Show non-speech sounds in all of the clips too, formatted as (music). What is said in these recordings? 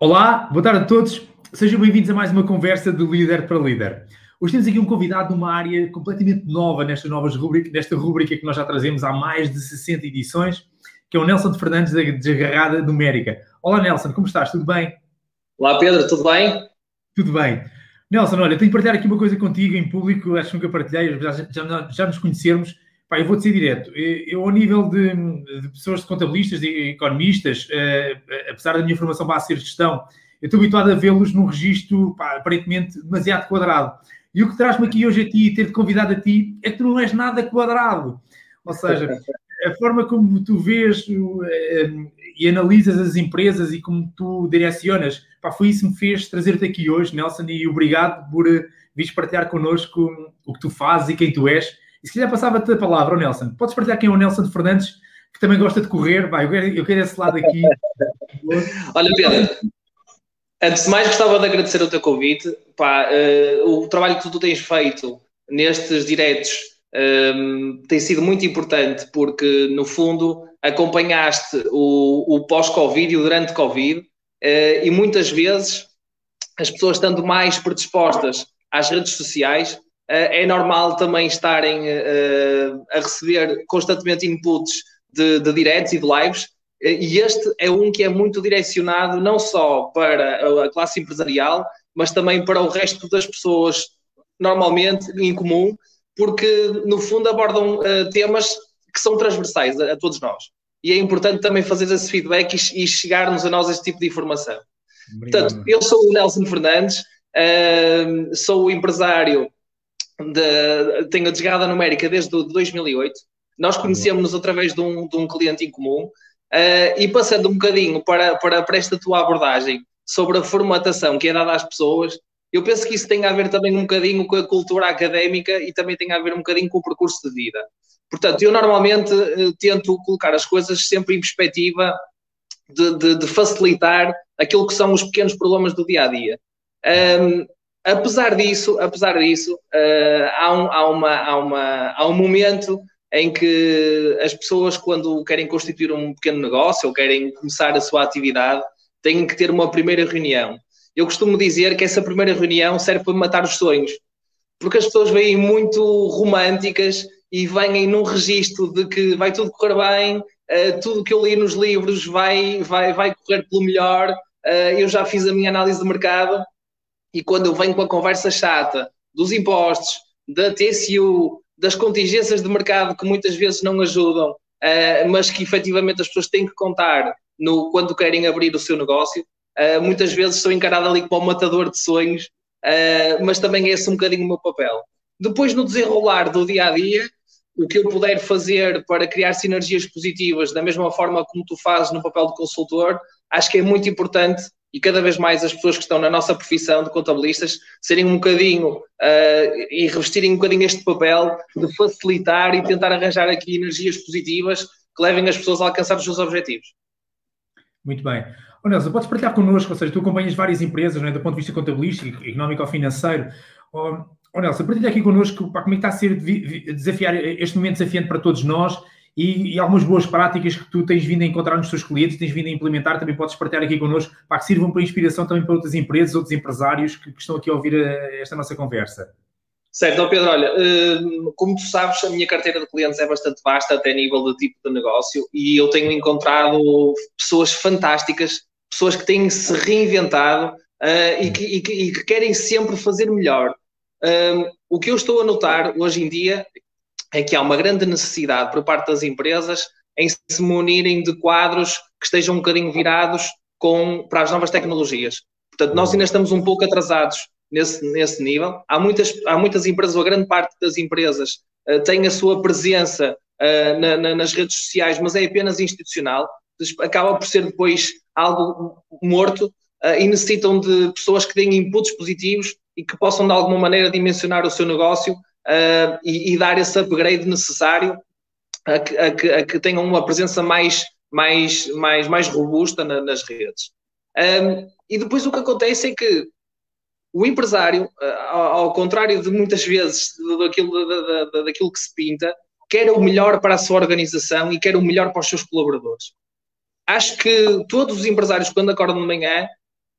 Olá, boa tarde a todos. Sejam bem-vindos a mais uma conversa de líder para líder. Hoje temos aqui um convidado numa área completamente nova nesta nova rubrica, nesta rubrica que nós já trazemos há mais de 60 edições, que é o Nelson de Fernandes da Desgarrada Numérica. Olá, Nelson, como estás? Tudo bem? Olá, Pedro, tudo bem? Tudo bem. Nelson, olha, tenho que partilhar aqui uma coisa contigo em público, acho que nunca partilhei, já, já, já nos conhecermos. Pá, eu vou-te ser direto. Eu, ao nível de, de pessoas de contabilistas, de economistas, uh, apesar da minha formação a ser gestão, eu estou habituado a vê-los num registro pá, aparentemente demasiado quadrado. E o que traz-me aqui hoje a ti e ter-te convidado a ti é que tu não és nada quadrado. Ou seja, a forma como tu vês uh, e analisas as empresas e como tu direcionas, pá, foi isso que me fez trazer-te aqui hoje, Nelson, e obrigado por uh, vires partilhar connosco o que tu fazes e quem tu és. E se quiser passava-te a palavra, oh Nelson, podes partilhar quem é o Nelson Fernandes, que também gosta de correr, vai, eu quero, eu quero esse lado aqui. (laughs) Olha, Pedro, antes de mais gostava de agradecer o teu convite, pá, uh, o trabalho que tu tens feito nestes diretos um, tem sido muito importante porque, no fundo, acompanhaste o, o pós-Covid e o durante Covid uh, e muitas vezes as pessoas estando mais predispostas às redes sociais, é normal também estarem uh, a receber constantemente inputs de, de directs e de lives e este é um que é muito direcionado não só para a classe empresarial, mas também para o resto das pessoas normalmente em comum porque no fundo abordam uh, temas que são transversais a, a, todos nós. E é importante também fazer esse feedback e, e chegarmos a nós esse tipo de informação. Obrigado. Portanto, eu sou o Nelson Fernandes, uh, sou o empresário, de, tenho a desgarrada numérica desde 2008. Nós conhecemos-nos através de um, de um, cliente em comum uh, e passando um bocadinho para, para, para esta tua abordagem sobre a formatação que é dada às pessoas, eu penso que isso tem a ver também um bocadinho com a cultura académica e também tem a ver um bocadinho com o percurso de vida. Portanto, eu normalmente uh, tento colocar as coisas sempre em perspectiva de, de, de, facilitar aquilo que são os pequenos problemas do dia a dia. Um, apesar disso, apesar disso, uh, há, um, há, uma, há, uma, há um momento em que as pessoas, quando querem constituir um pequeno negócio ou querem começar a sua atividade, têm que ter uma primeira reunião. Eu costumo dizer que essa primeira reunião serve para matar os sonhos, porque as pessoas vêm muito românticas e vêm num registro de que vai tudo correr bem, uh, tudo que eu li nos livros vai, vai, vai correr pelo melhor, uh, eu já fiz a minha análise de mercado e quando eu venho com a conversa chata dos impostos, da TCU, das contingências de mercado que muitas vezes não ajudam, uh, mas que efetivamente as pessoas têm que contar no, quando querem abrir o seu negócio, Uh, muitas vezes sou encarado ali como um matador de sonhos, uh, mas também é esse um bocadinho o meu papel. Depois, no desenrolar do dia a dia, o que eu puder fazer para criar sinergias positivas, da mesma forma como tu fazes no papel de consultor, acho que é muito importante e cada vez mais as pessoas que estão na nossa profissão de contabilistas serem um bocadinho uh, e revestirem um bocadinho este papel de facilitar e tentar arranjar aqui energias positivas que levem as pessoas a alcançar os seus objetivos. Muito bem. Oh, Nelson, podes partilhar connosco, ou seja, tu acompanhas várias empresas, é, do ponto de vista contabilístico, económico ou financeiro. Oh, oh Nelson, partilha aqui connosco pá, como é que está a ser desafiar este momento desafiante para todos nós e, e, algumas boas práticas que tu tens vindo a encontrar nos teus clientes, tens vindo a implementar, também podes partilhar aqui connosco, para que sirvam para inspiração também para outras empresas, outros empresários que, que estão aqui a ouvir a, eh, esta nossa conversa. Certo, então Pedro, olha, eh, como tu sabes, a minha carteira de clientes é bastante vasta, até nível de tipo de negócio, e eu tenho encontrado pessoas fantásticas pessoas que têm se reinventado uh, e, que, e, que, e, que, querem sempre fazer melhor. Um, o que eu estou a notar hoje em dia é que há uma grande necessidade por parte das empresas em se munirem de quadros que estejam um bocadinho virados com, para as novas tecnologias. Portanto, nós ainda estamos um pouco atrasados nesse, nesse nível. Há muitas, há muitas empresas, ou a grande parte das empresas, uh, tem a sua presença uh, na, na, nas redes sociais, mas é apenas institucional acaba por ser depois algo morto uh, e necessitam de pessoas que deem inputs positivos e que possam de alguma maneira dimensionar o seu negócio uh, e, e, dar esse upgrade necessário a que, a que, a que tenham uma presença mais, mais, mais, mais robusta na, nas redes. Um, e depois o que acontece é que o empresário, ao, ao contrário de muitas vezes daquilo, da, da, daquilo que se pinta, quer o melhor para a sua organização e quer o melhor para os seus colaboradores acho que todos os empresários, quando acordam de manhã,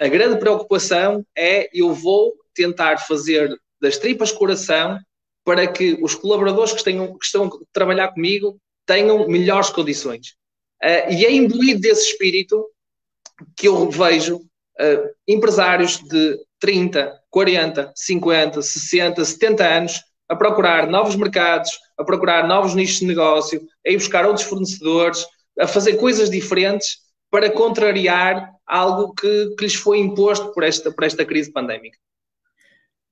a grande preocupação é eu vou tentar fazer das tripas coração para que os colaboradores que, tenham, que estão a trabalhar comigo tenham melhores condições. Uh, e é imbuído desse espírito que eu vejo uh, empresários de 30, 40, 50, 60, 70 anos a procurar novos mercados, a procurar novos nichos de negócio, a ir buscar outros fornecedores, a fazer coisas diferentes para contrariar algo que, que lhes foi imposto por esta, por esta crise pandémica.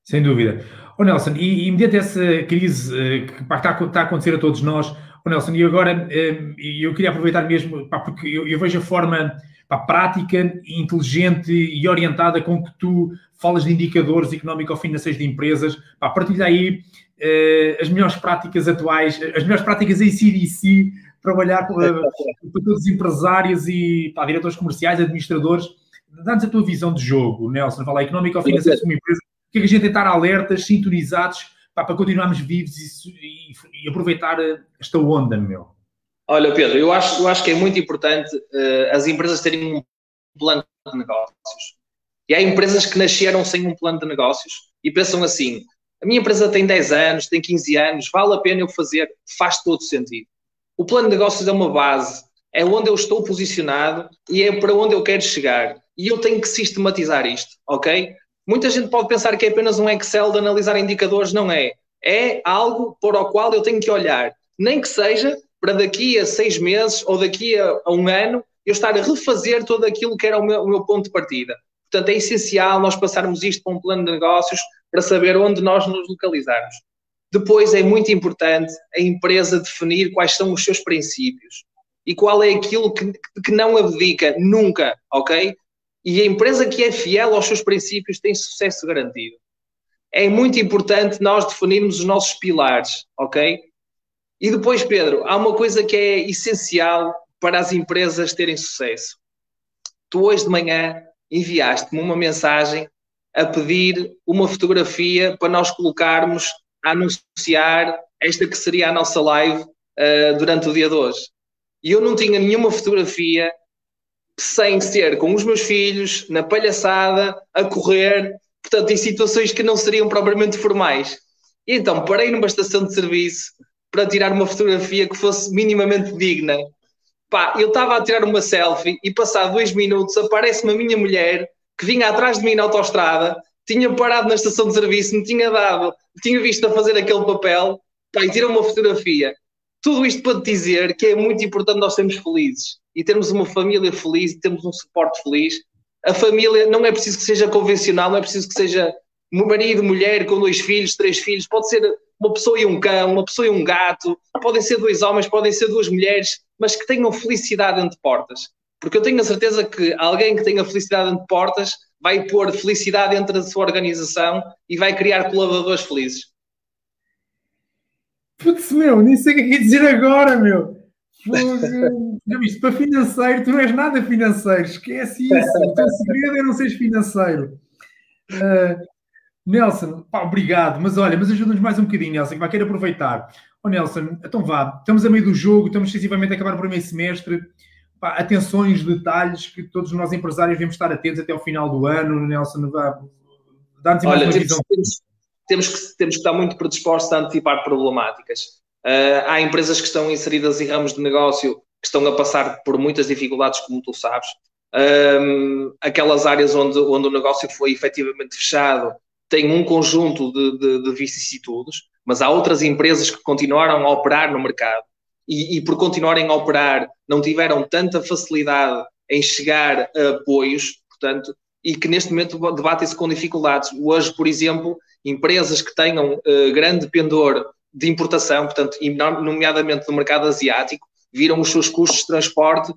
Sem dúvida. O oh, Nelson, e, e mediante essa crise uh, que pá, está, está, a acontecer a todos nós, o oh, Nelson, e agora uh, eu queria aproveitar mesmo, pá, porque eu, eu, vejo a forma pá, prática, inteligente e orientada com que tu falas de indicadores económico-financeiros de empresas, pá, partilha aí uh, as melhores práticas atuais, as melhores práticas em CDC, trabalhar com, todos os empresários e diretores comerciais, administradores, dá-nos a tua visão de jogo, Nelson, fala económico-financeiro como empresa, que é que a gente tem estar alertas, sintonizados, pá, para continuarmos vivos e, e, e, aproveitar esta onda, meu? Olha, Pedro, eu acho, eu acho que é muito importante uh, as empresas terem um plano de negócios. E há empresas que nasceram sem um plano de negócios e pensam assim: a minha empresa tem 10 anos, tem 15 anos, vale a pena eu fazer? Faz todo sentido. O plano de negócios é uma base, é onde eu estou posicionado e é para onde eu quero chegar. E eu tenho que sistematizar isto, ok? Muita gente pode pensar que é apenas um Excel de analisar indicadores, não é. É algo para o qual eu tenho que olhar, nem que seja para daqui a seis meses ou daqui a, a um ano eu estar a refazer todo aquilo que era o meu, o meu ponto de partida. Portanto, é essencial nós passarmos isto para um plano de negócios para saber onde nós nos localizarmos. Depois é muito importante a empresa definir quais são os seus princípios e qual é aquilo que, que não abdica nunca, ok? E a empresa que é fiel aos seus princípios tem sucesso garantido. É muito importante nós definirmos os nossos pilares, ok? E depois, Pedro, há uma coisa que é essencial para as empresas terem sucesso. Tu hoje de manhã enviaste-me uma mensagem a pedir uma fotografia para nós colocarmos a anunciar esta que seria a nossa live uh, durante o dia de hoje. E eu não tinha nenhuma fotografia sem ser com os meus filhos, na palhaçada, a correr, portanto, em situações que não seriam propriamente formais. E então parei numa estação de serviço para tirar uma fotografia que fosse minimamente digna. Pá, eu estava a tirar uma selfie e, passado dois minutos, aparece-me a minha mulher que vinha atrás de mim na autostrada, tinha parado na estação de serviço, me tinha dado, tinha visto a fazer aquele papel, pá, e tira uma fotografia. Tudo isto para te dizer que é muito importante nós sermos felizes e termos uma família feliz e termos um suporte feliz. A família não é preciso que seja convencional, não é preciso que seja marido, mulher com dois filhos, três filhos, pode ser uma pessoa e um cão, uma pessoa e um gato, podem ser dois homens, podem ser duas mulheres, mas que tenham felicidade entre portas. Porque eu tenho a certeza que alguém que tenha felicidade entre portas vai pôr felicidade entre a sua organização e vai criar colaboradores felizes. Putz, meu, nem sei o que é dizer agora, meu. (laughs) Já viste, para financeiro, tu não és nada financeiro, esquece isso. O teu segredo é não seres financeiro. Uh, Nelson, pá, obrigado, mas olha, mas ajuda-nos mais um bocadinho, Nelson, que vai querer aproveitar. Ó oh, Nelson, então vá, estamos a meio do jogo, estamos excessivamente a acabar o primeiro semestre. Pá, atenções, detalhes que todos nós empresários devemos estar atentos até ao final do ano. Nelson, vá, dá-nos uma temos, visão. Temos, temos, que, temos que estar muito predispostos a antecipar problemáticas. Uh, há empresas que estão inseridas em ramos de negócio que estão a passar por muitas dificuldades, como tu sabes. Um, aquelas áreas onde, onde o negócio foi efetivamente fechado têm um conjunto de, de, de vicissitudes, mas há outras empresas que continuaram a operar no mercado e, e, por continuarem a operar não tiveram tanta facilidade em chegar a apoios, portanto, e que neste momento debatem-se com dificuldades. Hoje, por exemplo, empresas que tenham uh, grande pendor de importação, portanto, nomeadamente no mercado asiático, viram os seus custos de transporte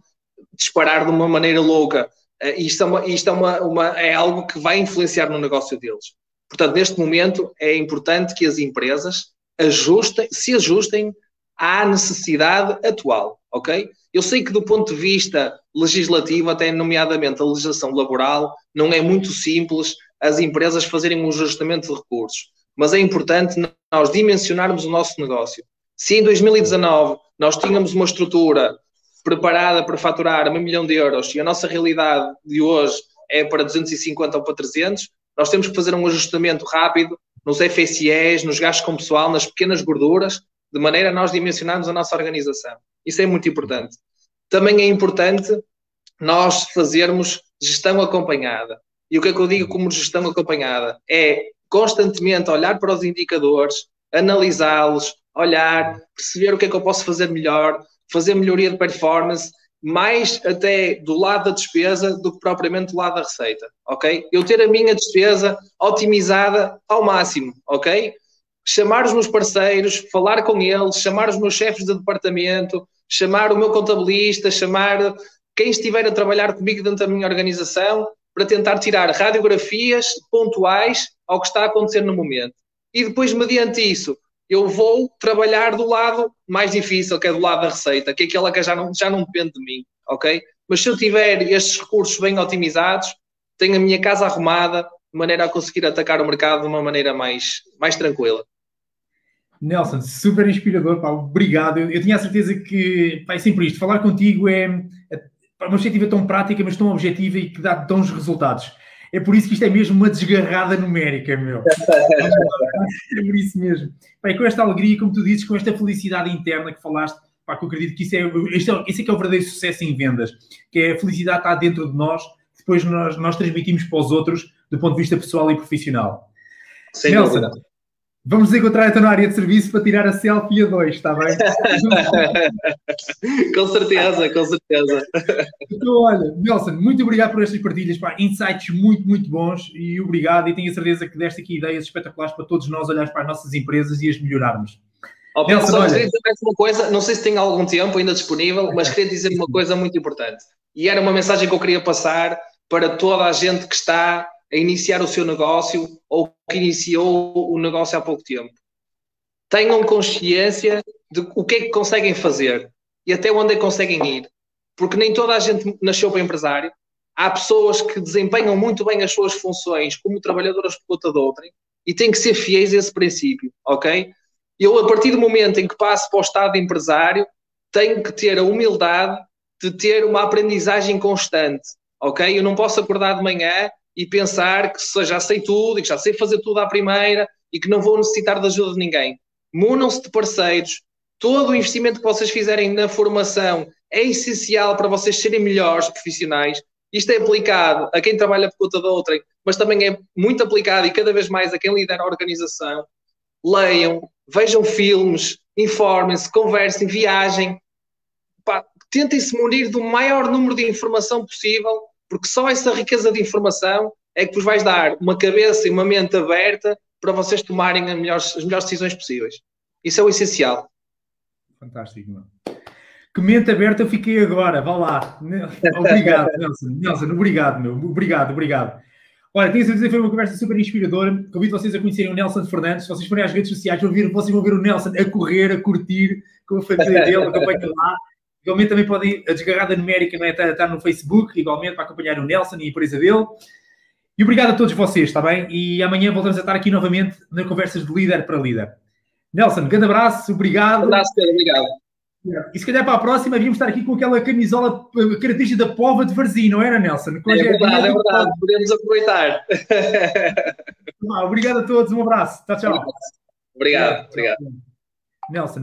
disparar de uma maneira louca. Uh, isto é, uma, isto é, uma, uma, é algo que vai influenciar no negócio deles. Portanto, neste momento é importante que as empresas ajustem, se ajustem à necessidade atual, ok? Eu sei que do ponto de vista legislativo, até nomeadamente a legislação laboral, não é muito simples as empresas fazerem um ajustamento de recursos mas é importante nós dimensionarmos o nosso negócio. Se em 2019 nós tínhamos uma estrutura preparada para faturar um milhão de euros e a nossa realidade de hoje é para 250 ou para 300, nós temos que fazer um ajustamento rápido nos FSIs, nos gastos com pessoal, nas pequenas gorduras, de maneira a nós dimensionarmos a nossa organização. Isso é muito importante. Também é importante nós fazermos gestão acompanhada. E o que é que eu digo como gestão acompanhada? É constantemente olhar para os indicadores, analisá-los, olhar, perceber o que é que eu posso fazer melhor, fazer melhoria de performance, mais até do lado da despesa do que propriamente do lado da receita, ok? Eu ter a minha despesa otimizada ao máximo, ok? Chamar os meus parceiros, falar com eles, chamar os meus chefes de departamento, chamar o meu contabilista, chamar quem estiver a trabalhar comigo dentro da minha organização para tentar tirar radiografias pontuais ao que está a acontecer no momento. E depois, mediante isso, eu vou trabalhar do lado mais difícil, que é do lado da receita, que é aquela que já não, já não depende de mim, ok? Mas se eu tiver estes recursos bem otimizados, tenho a minha casa arrumada, de maneira a conseguir atacar o mercado de uma maneira mais, mais tranquila. Nelson, super inspirador, pá, obrigado. Eu, eu, tinha a certeza que, pá, é sempre isto, falar contigo é, é uma perspectiva tão prática, mas tão objetiva e que dá tons resultados. É por isso que isto é mesmo uma desgarrada numérica, meu. é por isso mesmo. Bem, com esta alegria, como tu dizes, com esta felicidade interna que falaste, pá, que eu acredito que isso é, é, esse é que é o verdadeiro sucesso em vendas, que é a felicidade está dentro de nós, depois nós, nós transmitimos para os outros do ponto de vista pessoal e profissional. Sem Nelson, dúvida. Vamos encontrar então na área de serviço para tirar a selfie a dois, está bem? (laughs) com certeza, com certeza. Então, olha, Nelson, muito obrigado por estas partilhas, pá, insights muito, muito bons e obrigado. E tenho a certeza que deste aqui ideias espetaculares para todos nós olharmos para as nossas empresas e as melhorarmos. Oh, Nelson, só olha... queria dizer mais uma coisa, não sei se tem algum tempo ainda disponível, mas queria dizer uma coisa muito importante. E era uma mensagem que eu queria passar para toda a gente que está a iniciar o seu negócio ou que iniciou o negócio há pouco tempo. Tenham consciência de o que é que conseguem fazer e até onde é que conseguem ir. Porque nem toda a gente nasceu para empresário. Há pessoas que desempenham muito bem as suas funções como trabalhadoras por conta de outrem e têm que ser fiéis a esse princípio, ok? Eu, a partir do momento em que passo para o estado de empresário, tenho que ter a humildade de ter uma aprendizagem constante, ok? Eu não posso acordar de manhã e pensar que já sei tudo e que já sei fazer tudo à primeira e que não vou necessitar de ajuda de ninguém. Munam-se de parceiros. Todo o investimento que vocês fizerem na formação é essencial para vocês serem melhores profissionais. Isto é aplicado a quem trabalha por conta de outrem, mas também é muito aplicado e cada vez mais a quem lidera a organização. Leiam, vejam filmes, informem-se, conversem, viajem. tentem se munir do maior número de informação possível porque só essa riqueza de informação é que vos vais dar uma cabeça e uma mente aberta para vocês tomarem as melhores, as melhores decisões possíveis. Isso é o essencial. Fantástico, mano. Que mente aberta eu fiquei agora, vá lá. Obrigado, (laughs) Nelson. Nelson, obrigado, meu. Obrigado, obrigado. Olha, tenho a certeza que foi uma conversa super inspiradora. Convido vocês a conhecerem o Nelson Fernandes. Se vocês forem às redes sociais, vão ver, vocês vão ver o Nelson a correr, a curtir com a família dele, acompanha lá. Igualmente também podem, a desgarrada numérica não é, está, está no Facebook, igualmente para acompanhar o Nelson e a empresa dele. E obrigado a todos vocês, está bem? E amanhã voltamos a estar aqui novamente na Conversas de Líder para Líder. Nelson, grande abraço, obrigado. Um abraço, Pedro, obrigado. E se calhar para a próxima devíamos estar aqui com aquela camisola eh, característica da pova de Varzim, não era, Nelson? É verdade, é verdade, podemos aproveitar. (laughs) obrigado a todos, um abraço. Tchau, tchau. Obrigado, obrigado. obrigado. Nelson.